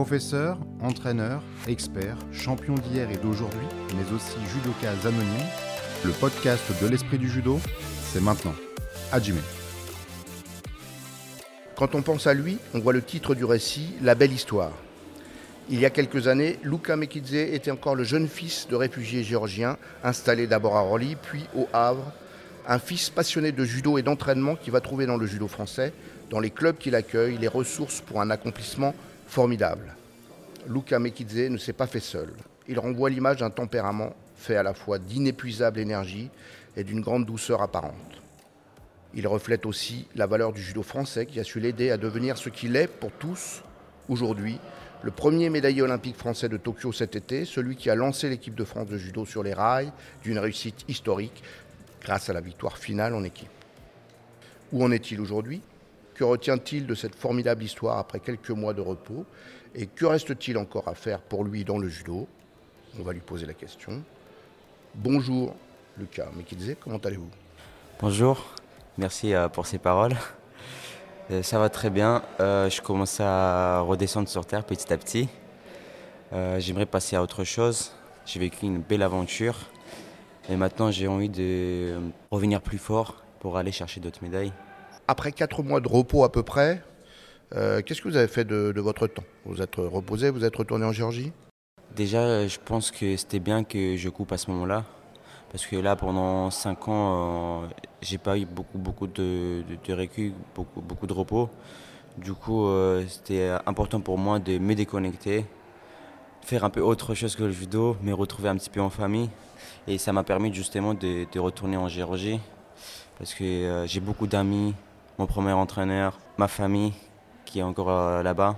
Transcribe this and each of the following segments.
Professeur, entraîneur, expert, champion d'hier et d'aujourd'hui, mais aussi judoka anonyme, le podcast de l'esprit du judo, c'est maintenant. Hajime. Quand on pense à lui, on voit le titre du récit, La belle histoire. Il y a quelques années, Luca Mekidze était encore le jeune fils de réfugiés géorgiens, installé d'abord à Orly, puis au Havre, un fils passionné de judo et d'entraînement qui va trouver dans le judo français, dans les clubs qu'il accueille, les ressources pour un accomplissement formidable. Luca Mekidze ne s'est pas fait seul. Il renvoie l'image d'un tempérament fait à la fois d'inépuisable énergie et d'une grande douceur apparente. Il reflète aussi la valeur du judo français qui a su l'aider à devenir ce qu'il est pour tous aujourd'hui, le premier médaillé olympique français de Tokyo cet été, celui qui a lancé l'équipe de France de judo sur les rails d'une réussite historique grâce à la victoire finale en équipe. Où en est-il aujourd'hui? Que retient-il de cette formidable histoire après quelques mois de repos Et que reste-t-il encore à faire pour lui dans le judo? On va lui poser la question. Bonjour Lucas Mekidze, comment allez-vous? Bonjour, merci euh, pour ces paroles. Euh, ça va très bien, euh, je commence à redescendre sur Terre petit à petit. J'aimerais passer à autre chose. J'ai vécu une belle aventure et maintenant j'ai envie de revenir plus fort pour aller chercher d'autres médailles. Après quatre mois de repos à peu près, euh, qu'est-ce que vous avez fait de, votre temps? Vous êtes reposé, vous êtes retourné en Géorgie? Déjà, je pense que c'était bien que je coupe à ce moment-là. Parce que là, pendant cinq ans, euh, j'ai pas eu beaucoup, beaucoup de, de, beaucoup, beaucoup de repos. Du coup, euh, c'était important pour moi de me déconnecter, faire un peu autre chose que le judo, me retrouver un petit peu en famille. Et ça m'a permis justement de, retourner en Géorgie. Parce que j'ai beaucoup d'amis, mon premier entraîneur, ma famille qui est encore euh, là-bas.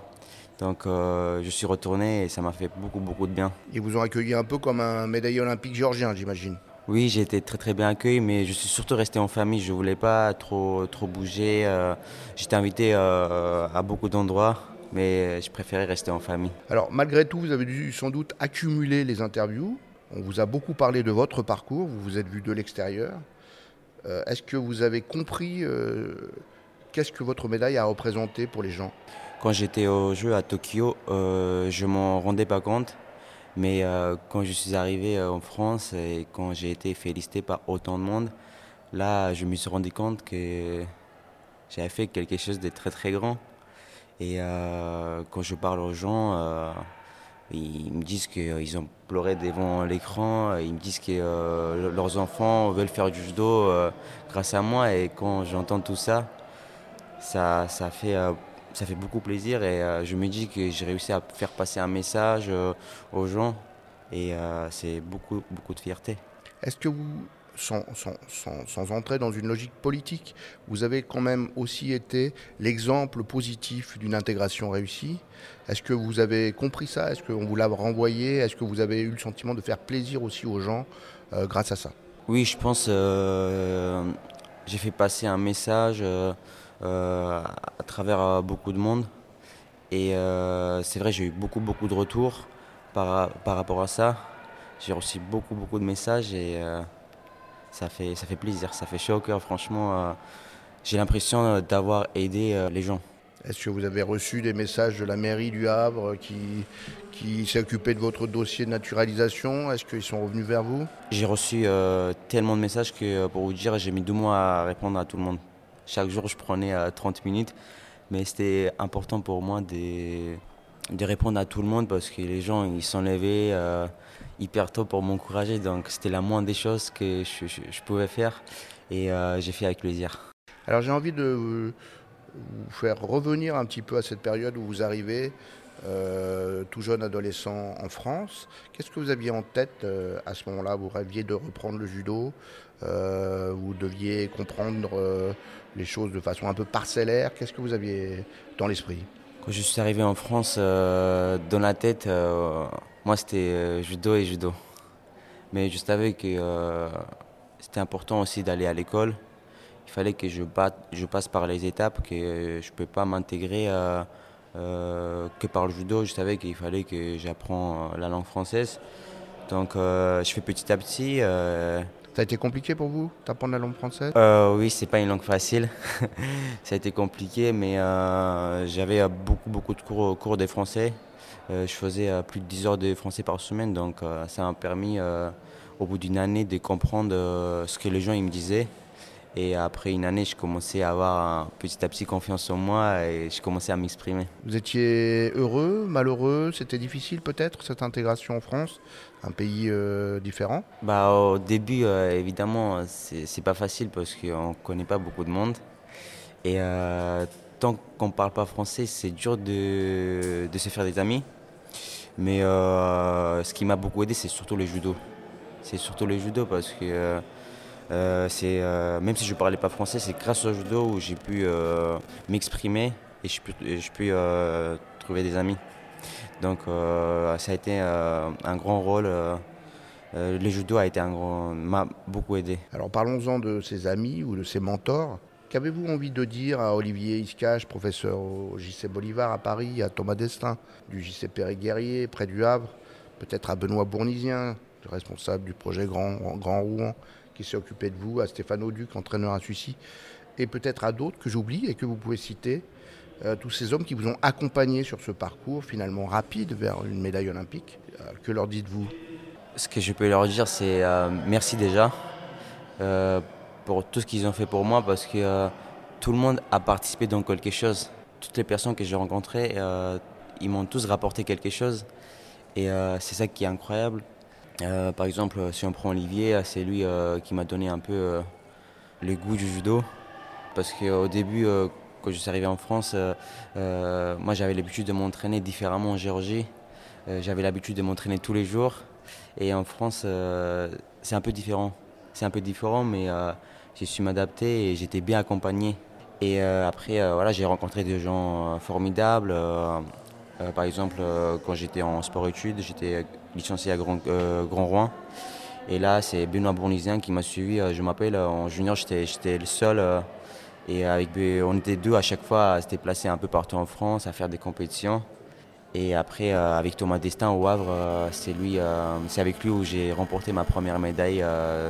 Donc euh, je suis retourné et ça m'a fait beaucoup beaucoup de bien. Ils vous ont accueilli un peu comme un médaillé olympique géorgien, j'imagine. Oui, j'ai été très très bien accueilli, mais je suis surtout resté en famille. Je voulais pas trop trop bouger. Euh, j'étais invité à beaucoup d'endroits, mais je préférais rester en famille. Alors malgré tout, vous avez dû sans doute accumuler les interviews. On vous a beaucoup parlé de votre parcours. Vous vous êtes vu de l'extérieur. Est-ce que vous avez compris Qu'est-ce que votre médaille a représenté pour les gens Quand j'étais au jeu à Tokyo, euh, je m'en rendais pas compte. Mais euh, quand je suis arrivé euh, en France et quand j'ai été félicité par autant de monde, là, je me suis rendu compte que j'avais fait quelque chose de très très grand. Et quand je parle aux gens, ils me disent qu'ils ont pleuré devant l'écran, ils me disent que leurs enfants veulent faire du judo grâce à moi. Et quand j'entends tout ça, ça, ça, fait, euh, ça fait beaucoup plaisir et euh, je me dis que j'ai réussi à faire passer un message euh, aux gens et c'est beaucoup, beaucoup de fierté. Est-ce que vous, sans, sans, sans, entrer dans une logique politique, vous avez quand même aussi été l'exemple positif d'une intégration réussie? Est-ce que vous avez compris ça? Est-ce qu'on vous l'a renvoyé? Est-ce que vous avez eu le sentiment de faire plaisir aussi aux gens grâce à ça? Oui, je pense j'ai fait passer un message euh, à travers euh, beaucoup de monde. Et euh, c'est vrai, j'ai eu beaucoup, beaucoup de retours par, par rapport à ça. J'ai reçu beaucoup, beaucoup de messages et ça, fait, ça fait plaisir, ça fait chaud au cœur. Franchement, j'ai l'impression d'avoir aidé les gens. Est-ce que vous avez reçu des messages de la mairie du Havre qui, qui s'est occupé de votre dossier de naturalisation? Est-ce qu'ils sont revenus vers vous? J'ai reçu tellement de messages que pour vous dire, j'ai mis deux mois à répondre à tout le monde. Chaque jour, je prenais 30 euh, minutes. Mais c'était important pour moi de, de, répondre à tout le monde parce que les gens ils sont levés euh, hyper tôt pour m'encourager. Donc c'était la moindre des choses que je, pouvais faire et euh, j'ai fait avec plaisir. Alors j'ai envie de vous faire revenir un petit peu à cette période où vous arrivez euh, tout jeune adolescent en France. Qu'est-ce que vous aviez en tête euh, à ce moment-là? Vous rêviez de reprendre le judo euh, Vous deviez comprendre les choses de façon un peu parcellaire Qu'est-ce que vous aviez dans l'esprit? Quand je suis arrivé en France, dans la tête, moi c'était judo et judo. Mais je savais que c'était important aussi d'aller à l'école. Il fallait que je, je passe par les étapes, que je ne peux pas m'intégrer euh, que par le judo, je savais qu'il fallait que j'apprenne la langue française. Donc euh, je fais petit à petit. Euh, Ça a été compliqué pour vous d'apprendre la langue française? Euh, Oui, c'est pas une langue facile. ça a été compliqué, mais euh, j'avais beaucoup, beaucoup de cours, cours de français. je faisais plus de 10 heures de français par semaine, donc ça m'a permis, au bout d'une année, de comprendre ce que les gens ils me disaient. Et après une année, je commençais à avoir petit à petit confiance en moi et je commençais à m'exprimer. Vous étiez heureux, malheureux? C'était difficile peut-être cette intégration en France, un pays euh, différent? Bah, Au début, euh, évidemment, c'est pas facile parce qu'on ne connaît pas beaucoup de monde. Et euh, tant qu'on ne parle pas français, c'est dur de, de, se faire des amis. Mais ce qui m'a beaucoup aidé, c'est surtout le judo. C'est surtout le judo parce que euh, euh, même si je ne parlais pas français, c'est grâce au judo où j'ai pu euh, m'exprimer et je pu, trouver des amis. Donc ça a été un grand rôle. le judo a été un grand, m'a beaucoup aidé. Alors parlons-en de ses amis ou de ses mentors. Qu'avez-vous envie de dire à Olivier Iscache, professeur au JC Bolivar à Paris, à Thomas Destin du JC Perry-Guerrier près du Havre, peut-être à Benoît Bournisien, responsable du projet Grand, Grand Rouen, qui s'est occupé de vous, à Stéphane Auduc, entraîneur à Suissy, et peut-être à d'autres que j'oublie et que vous pouvez citer, euh, tous ces hommes qui vous ont accompagné sur ce parcours finalement rapide vers une médaille olympique. Euh, que leur dites-vous? Ce que je peux leur dire, c'est euh, merci déjà pour tout ce qu'ils ont fait pour moi, parce que tout le monde a participé dans quelque chose. Toutes les personnes que j'ai rencontrées, ils m'ont tous rapporté quelque chose. Et c'est ça qui est incroyable. Euh, par exemple, si on prend Olivier, c'est lui euh, qui m'a donné un peu euh, le goût du judo. Parce qu'au début, quand je suis arrivé en France, moi j'avais l'habitude de m'entraîner différemment en Géorgie. j'avais l'habitude de m'entraîner tous les jours. Et en France, c'est un peu différent. C'est un peu différent, mais j'ai su m'adapter et j'étais bien accompagné. Et après, voilà, j'ai rencontré des gens formidables. par exemple, quand j'étais en sport-études, j'étais licencié à Grand, euh, Grand Rouen. Et là, c'est Benoît Bournisien qui m'a suivi. Euh, je m'appelle, euh, en junior, j'étais le seul. et avec, on était deux à chaque fois à se déplacer un peu partout en France, à faire des compétitions. Et après, avec Thomas Destin au Havre, c'est avec lui où j'ai remporté ma première médaille,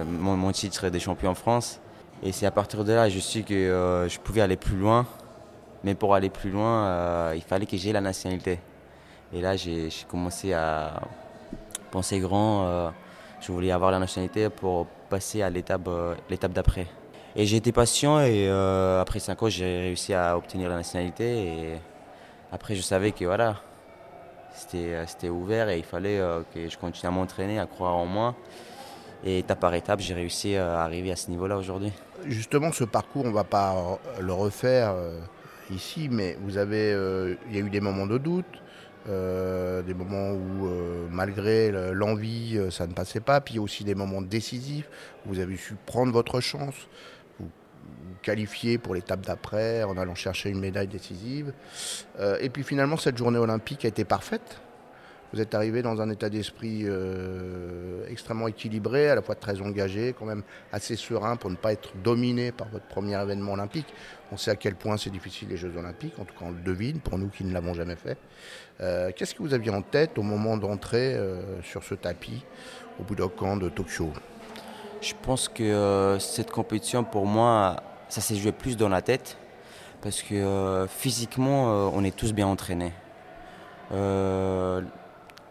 mon, mon, titre des champions en France. Et c'est à partir de là, je suis que je pouvais aller plus loin. Mais pour aller plus loin, il fallait que j'ai la nationalité. Et là, j'ai commencé à pensais grand. Euh, je voulais avoir la nationalité pour passer à l'étape euh, l'étape d'après. Et j'ai été patient et euh, après 5 ans, j'ai réussi à obtenir la nationalité. Et après, je savais que voilà, c'était ouvert et il fallait que je continue à m'entraîner, à croire en moi. Et étape par étape, j'ai réussi à arriver à ce niveau-là aujourd'hui. Justement, ce parcours, on ne va pas le refaire ici, mais vous avez, il y a eu des moments de doute, euh, des moments où, euh, malgré l'envie, euh, ça ne passait pas. Puis aussi des moments décisifs où vous avez su prendre votre chance, vous, vous qualifier pour l'étape d'après en allant chercher une médaille décisive. et puis finalement, cette journée olympique a été parfaite. Vous êtes arrivé dans un état d'esprit euh, extrêmement équilibré, à la fois très engagé, quand même assez serein pour ne pas être dominé par votre premier événement olympique. On sait à quel point c'est difficile les Jeux olympiques, en tout cas on le devine pour nous qui ne l'avons jamais fait. Euh, qu'est-ce que vous aviez en tête au moment d'entrer euh, sur ce tapis au Budokan de Tokyo? Je pense que cette compétition pour moi, ça s'est joué plus dans la tête parce que physiquement on est tous bien entraînés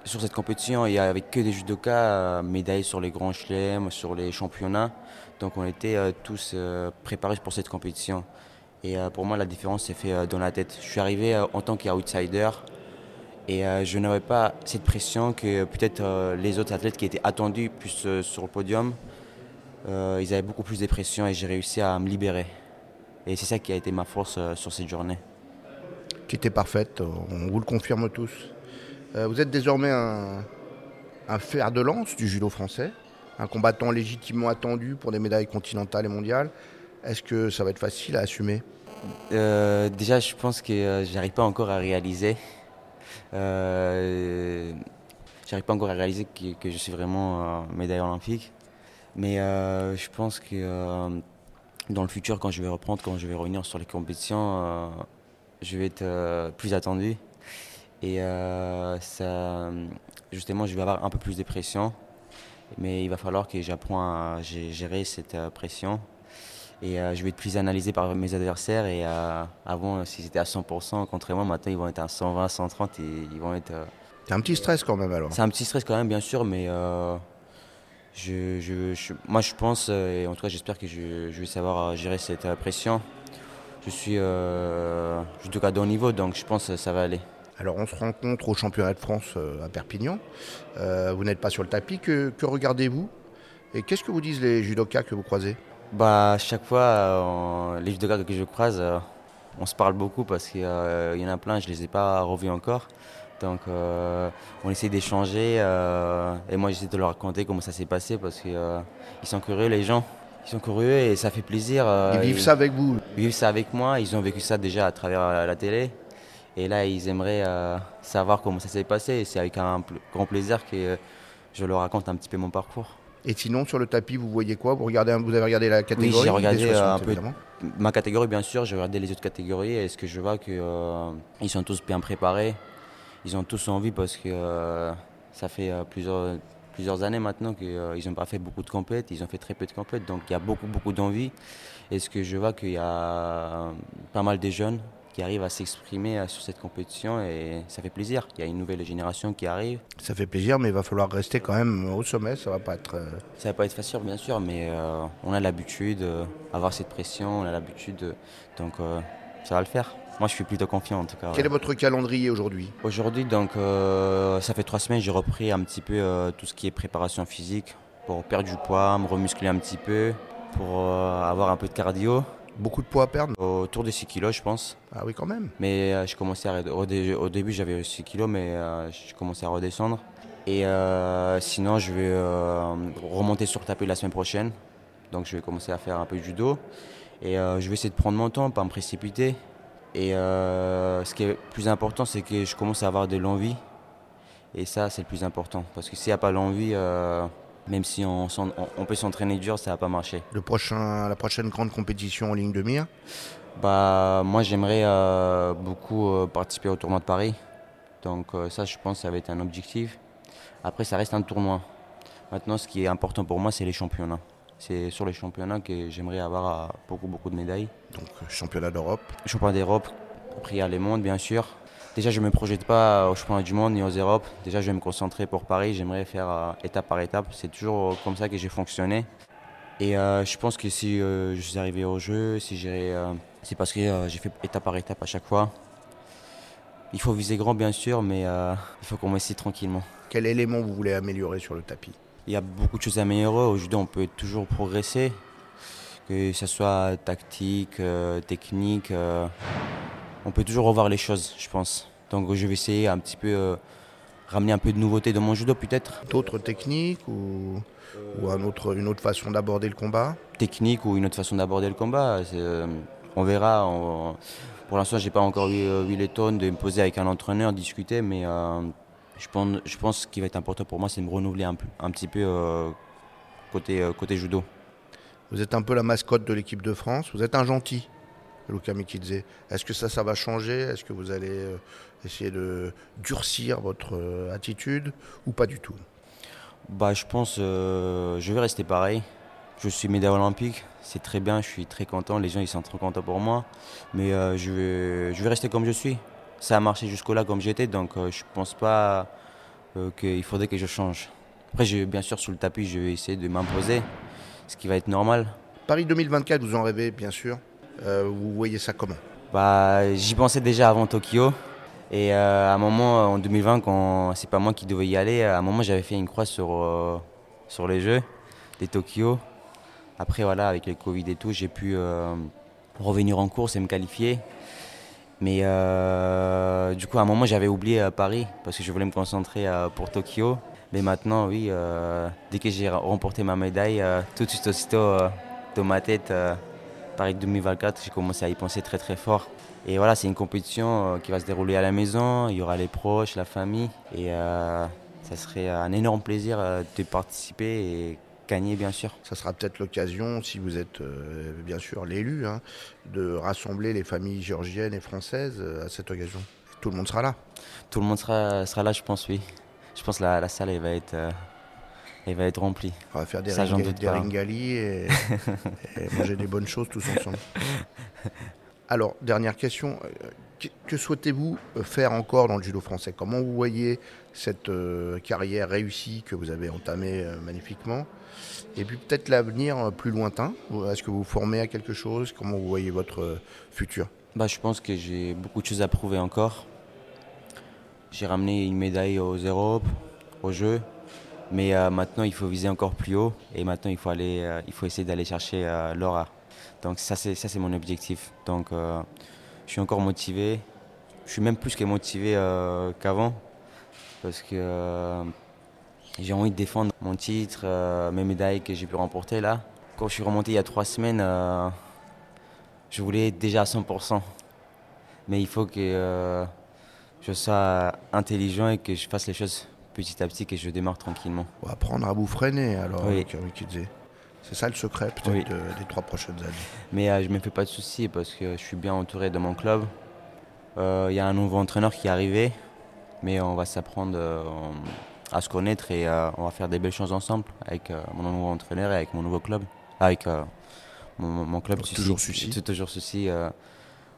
sur cette compétition, il n'y avait que des judokas euh, médaillés sur les grands chelems, sur les championnats. Donc on était euh, tous euh, préparés pour cette compétition. Et pour moi, la différence s'est faite dans la tête. Je suis arrivé en tant qu'outsider et je n'avais pas cette pression que peut-être les autres athlètes qui étaient attendus plus sur le podium, ils avaient beaucoup plus de pression et j'ai réussi à me libérer. Et c'est ça qui a été ma force sur cette journée. Qui était parfaite, on vous le confirme tous. Euh, vous êtes désormais un, fer de lance du judo français, un combattant légitimement attendu pour des médailles continentales et mondiales. Est-ce que ça va être facile à assumer? Euh, Déjà, je pense que euh, j'arrive pas encore à réaliser. j'arrive pas encore à réaliser que, je suis vraiment médaille olympique. Mais je pense que dans le futur, quand je vais reprendre, quand je vais revenir sur les compétitions, je vais être plus attendu. Et euh, ça, justement, je vais avoir un peu plus de pression. Mais il va falloir que j'apprenne à gérer cette pression. Et je vais être plus analysé par mes adversaires. Et avant, si c'était à 100% contre moi, maintenant ils vont être à 120, 130 et ils vont être. C'est un petit stress quand même alors. C'est un petit stress quand même, bien sûr, mais je, moi je pense, et en tout cas j'espère que je, vais savoir gérer cette pression je suis euh, tout cas de haut niveau, donc je pense que ça va aller. Alors on se rencontre au championnat de France euh, à Perpignan. Euh, vous n'êtes pas sur le tapis. Que, regardez-vous? Et qu'est-ce que vous disent les judokas que vous croisez? Bah, Chaque fois, les judokas que je croise, on se parle beaucoup parce qu'il y en a plein, je ne les ai pas revus encore. Donc on essaie d'échanger et moi j'essaie de leur raconter comment ça s'est passé parce qu'ils sont curieux les gens. Ils sont curieux et ça fait plaisir. Euh, ils vivent ça avec vous Ils vivent ça avec moi. Ils ont vécu ça déjà à travers euh, la télé. Et là, ils aimeraient euh, savoir comment ça s'est passé. Et c'est avec un grand plaisir que je leur raconte un petit peu mon parcours. Et sinon, sur le tapis, vous voyez quoi? Vous, regardez, vous avez regardé la catégorie Oui, j'ai regardé un peu ma catégorie, bien sûr. J'ai regardé les autres catégories. Et ce que je vois qu'ils sont tous bien préparés. Ils ont tous envie parce que ça fait plusieurs plusieurs années maintenant qu'ils euh, n'ont pas fait beaucoup de compètes, ils ont fait très peu de compètes, donc il y a beaucoup, beaucoup d'envie. Et ce que je vois qu'il y a pas mal de jeunes qui arrivent à s'exprimer euh, sur cette compétition et ça fait plaisir. Il y a une nouvelle génération qui arrive. Ça fait plaisir, mais il va falloir rester quand même au sommet. Ça va pas être. Euh, ça va pas être facile, bien sûr, mais on a l'habitude d'avoir cette pression, on a l'habitude, donc ça va le faire. Moi, je suis plutôt confiant en tout cas. Quel est votre calendrier aujourd'hui? Aujourd'hui, donc, euh, ça fait trois semaines, j'ai repris un petit peu euh, tout ce qui est préparation physique pour perdre du poids, me remuscler un petit peu, pour euh, avoir un peu de cardio. Beaucoup de poids à perdre Autour de 6 kilos, je pense. Ah oui, quand même. Mais je commençais à, au, au, début, j'avais 6 kilos, mais je commençais à redescendre. Et sinon, je vais remonter sur tapis la semaine prochaine. Donc, je vais commencer à faire un peu de judo. Et je vais essayer de prendre mon temps, pas me précipiter. Et euh, ce qui est plus important, c'est que je commence à avoir de l'envie. Et ça, c'est le plus important. Parce que s'il n'y a pas l'envie, euh, même si on, on peut s'entraîner dur, ça ne va pas marcher. Le prochain, la prochaine grande compétition en ligne de mire bah, Moi, j'aimerais euh, beaucoup participer au tournoi de Paris. Donc ça, je pense, ça va être un objectif. Après, ça reste un tournoi. Maintenant, ce qui est important pour moi, c'est les championnats. C'est sur les championnats que j'aimerais avoir euh, beaucoup, beaucoup de médailles. Donc, euh, championnat d'Europe Championnat d'Europe, après il y a les mondes, bien sûr. Déjà, je ne me projette pas au championnat du monde ni aux Europes. Déjà, je vais me concentrer pour Paris. J'aimerais faire euh, étape par étape. C'est toujours comme ça que j'ai fonctionné. Et je pense que si je suis arrivé au jeu, si c'est parce que j'ai fait étape par étape à chaque fois. Il faut viser grand, bien sûr, mais il faut qu'on essaye tranquillement. Quel élément vous voulez améliorer sur le tapis? Il y a beaucoup de choses à améliorer. Au judo, on peut toujours progresser, que ce soit tactique, euh, technique. Euh, on peut toujours revoir les choses, je pense. Donc je vais essayer un petit peu euh, ramener un peu de nouveauté dans mon judo peut-être. D'autres techniques ou, un autre, une autre façon d'aborder le combat? Technique ou une autre façon d'aborder le combat. on verra. pour l'instant, j'ai pas encore eu, les tonnes de me poser avec un entraîneur, discuter, mais je pense, je pense qu'il va être important pour moi, c'est de me renouveler un, un petit peu euh, côté, euh, côté judo. Vous êtes un peu la mascotte de l'équipe de France. Vous êtes un gentil, Luca Mikidze. Est-ce que ça, ça va changer? Est-ce que vous allez euh, essayer de durcir votre attitude ou pas du tout? Bah, Je pense je vais rester pareil. Je suis médaille olympique, c'est très bien, je suis très content, les gens ils sont très contents pour moi. Mais je, vais, je vais rester comme je suis ça a marché jusqu'au-là comme j'étais, donc euh, je pense pas euh, qu'il faudrait que je change. Après, bien sûr, sur le tapis, je vais essayer de m'imposer, ce qui va être normal. Paris 2024, vous en rêvez, bien sûr. Euh, vous voyez ça comment bah, J'y pensais déjà avant Tokyo. Et à un moment, en 2020, quand c'est pas moi qui devais y aller, à un moment, j'avais fait une croix sur, sur les Jeux des Tokyo. Après, voilà, avec le Covid et tout, j'ai pu revenir en course et me qualifier. Mais euh, du coup, à un moment, j'avais oublié euh, Paris parce que je voulais me concentrer euh, pour Tokyo. Mais maintenant, oui, dès que j'ai remporté ma médaille, tout de suite, aussitôt, dans ma tête, Paris 2024, j'ai commencé à y penser très très fort. Et voilà, c'est une compétition qui va se dérouler à la maison, il y aura les proches, la famille. Et ça serait un énorme plaisir de participer et gagner, bien sûr. Ça sera peut-être l'occasion, si vous êtes euh, bien sûr l'élu, hein, de rassembler les familles géorgiennes et françaises euh, à cette occasion. Tout le monde sera là Tout le monde sera, sera là, je pense, oui. Je pense que la, salle elle va être, euh, il va être rempli. On va faire des, Ça, j'en ringa- doute des ringali et, et manger des bonnes choses tous ensemble. Alors, dernière question. que, souhaitez-vous euh, faire encore dans le judo français? Comment vous voyez cette euh, carrière réussie que vous avez entamée euh, magnifiquement? Et puis peut-être l'avenir euh, plus lointain? Est-ce que vous vous formez à quelque chose? Comment vous voyez votre futur? Bah, je pense que j'ai beaucoup de choses à prouver encore. J'ai ramené une médaille aux Europes, aux Jeux, mais euh, maintenant il faut viser encore plus haut et maintenant il faut aller, euh, il faut essayer d'aller chercher euh, l'aura. Donc ça c'est ça c'est mon objectif. Donc je suis encore motivé. Je suis même plus que motivé qu'avant parce que j'ai envie de défendre mon titre, mes médailles que j'ai pu remporter là. Quand je suis remonté il y a trois semaines, je voulais être déjà à 100%. Mais il faut que je sois intelligent et que je fasse les choses petit à petit, que je démarre tranquillement. On va apprendre à vous freiner alors, Oui. C'est ça le secret peut-être Oui. de- des trois prochaines années. Mais euh, je ne me fais pas de soucis parce que je suis bien entouré de mon club. Euh, Il y a un nouveau entraîneur qui est arrivé, mais on va s'apprendre euh, à se connaître et on va faire des belles choses ensemble avec mon nouveau entraîneur et avec mon nouveau club. Avec euh, mon, club. Toujours. C'est Toujours Sucy. euh,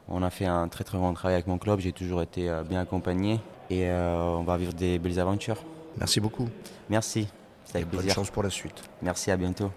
on a fait un très très bon travail avec mon club. J'ai toujours été bien accompagné et euh, on va vivre des belles aventures. Merci beaucoup. Merci. C'est Et avec bonne plaisir. chance pour la suite. Merci, à bientôt.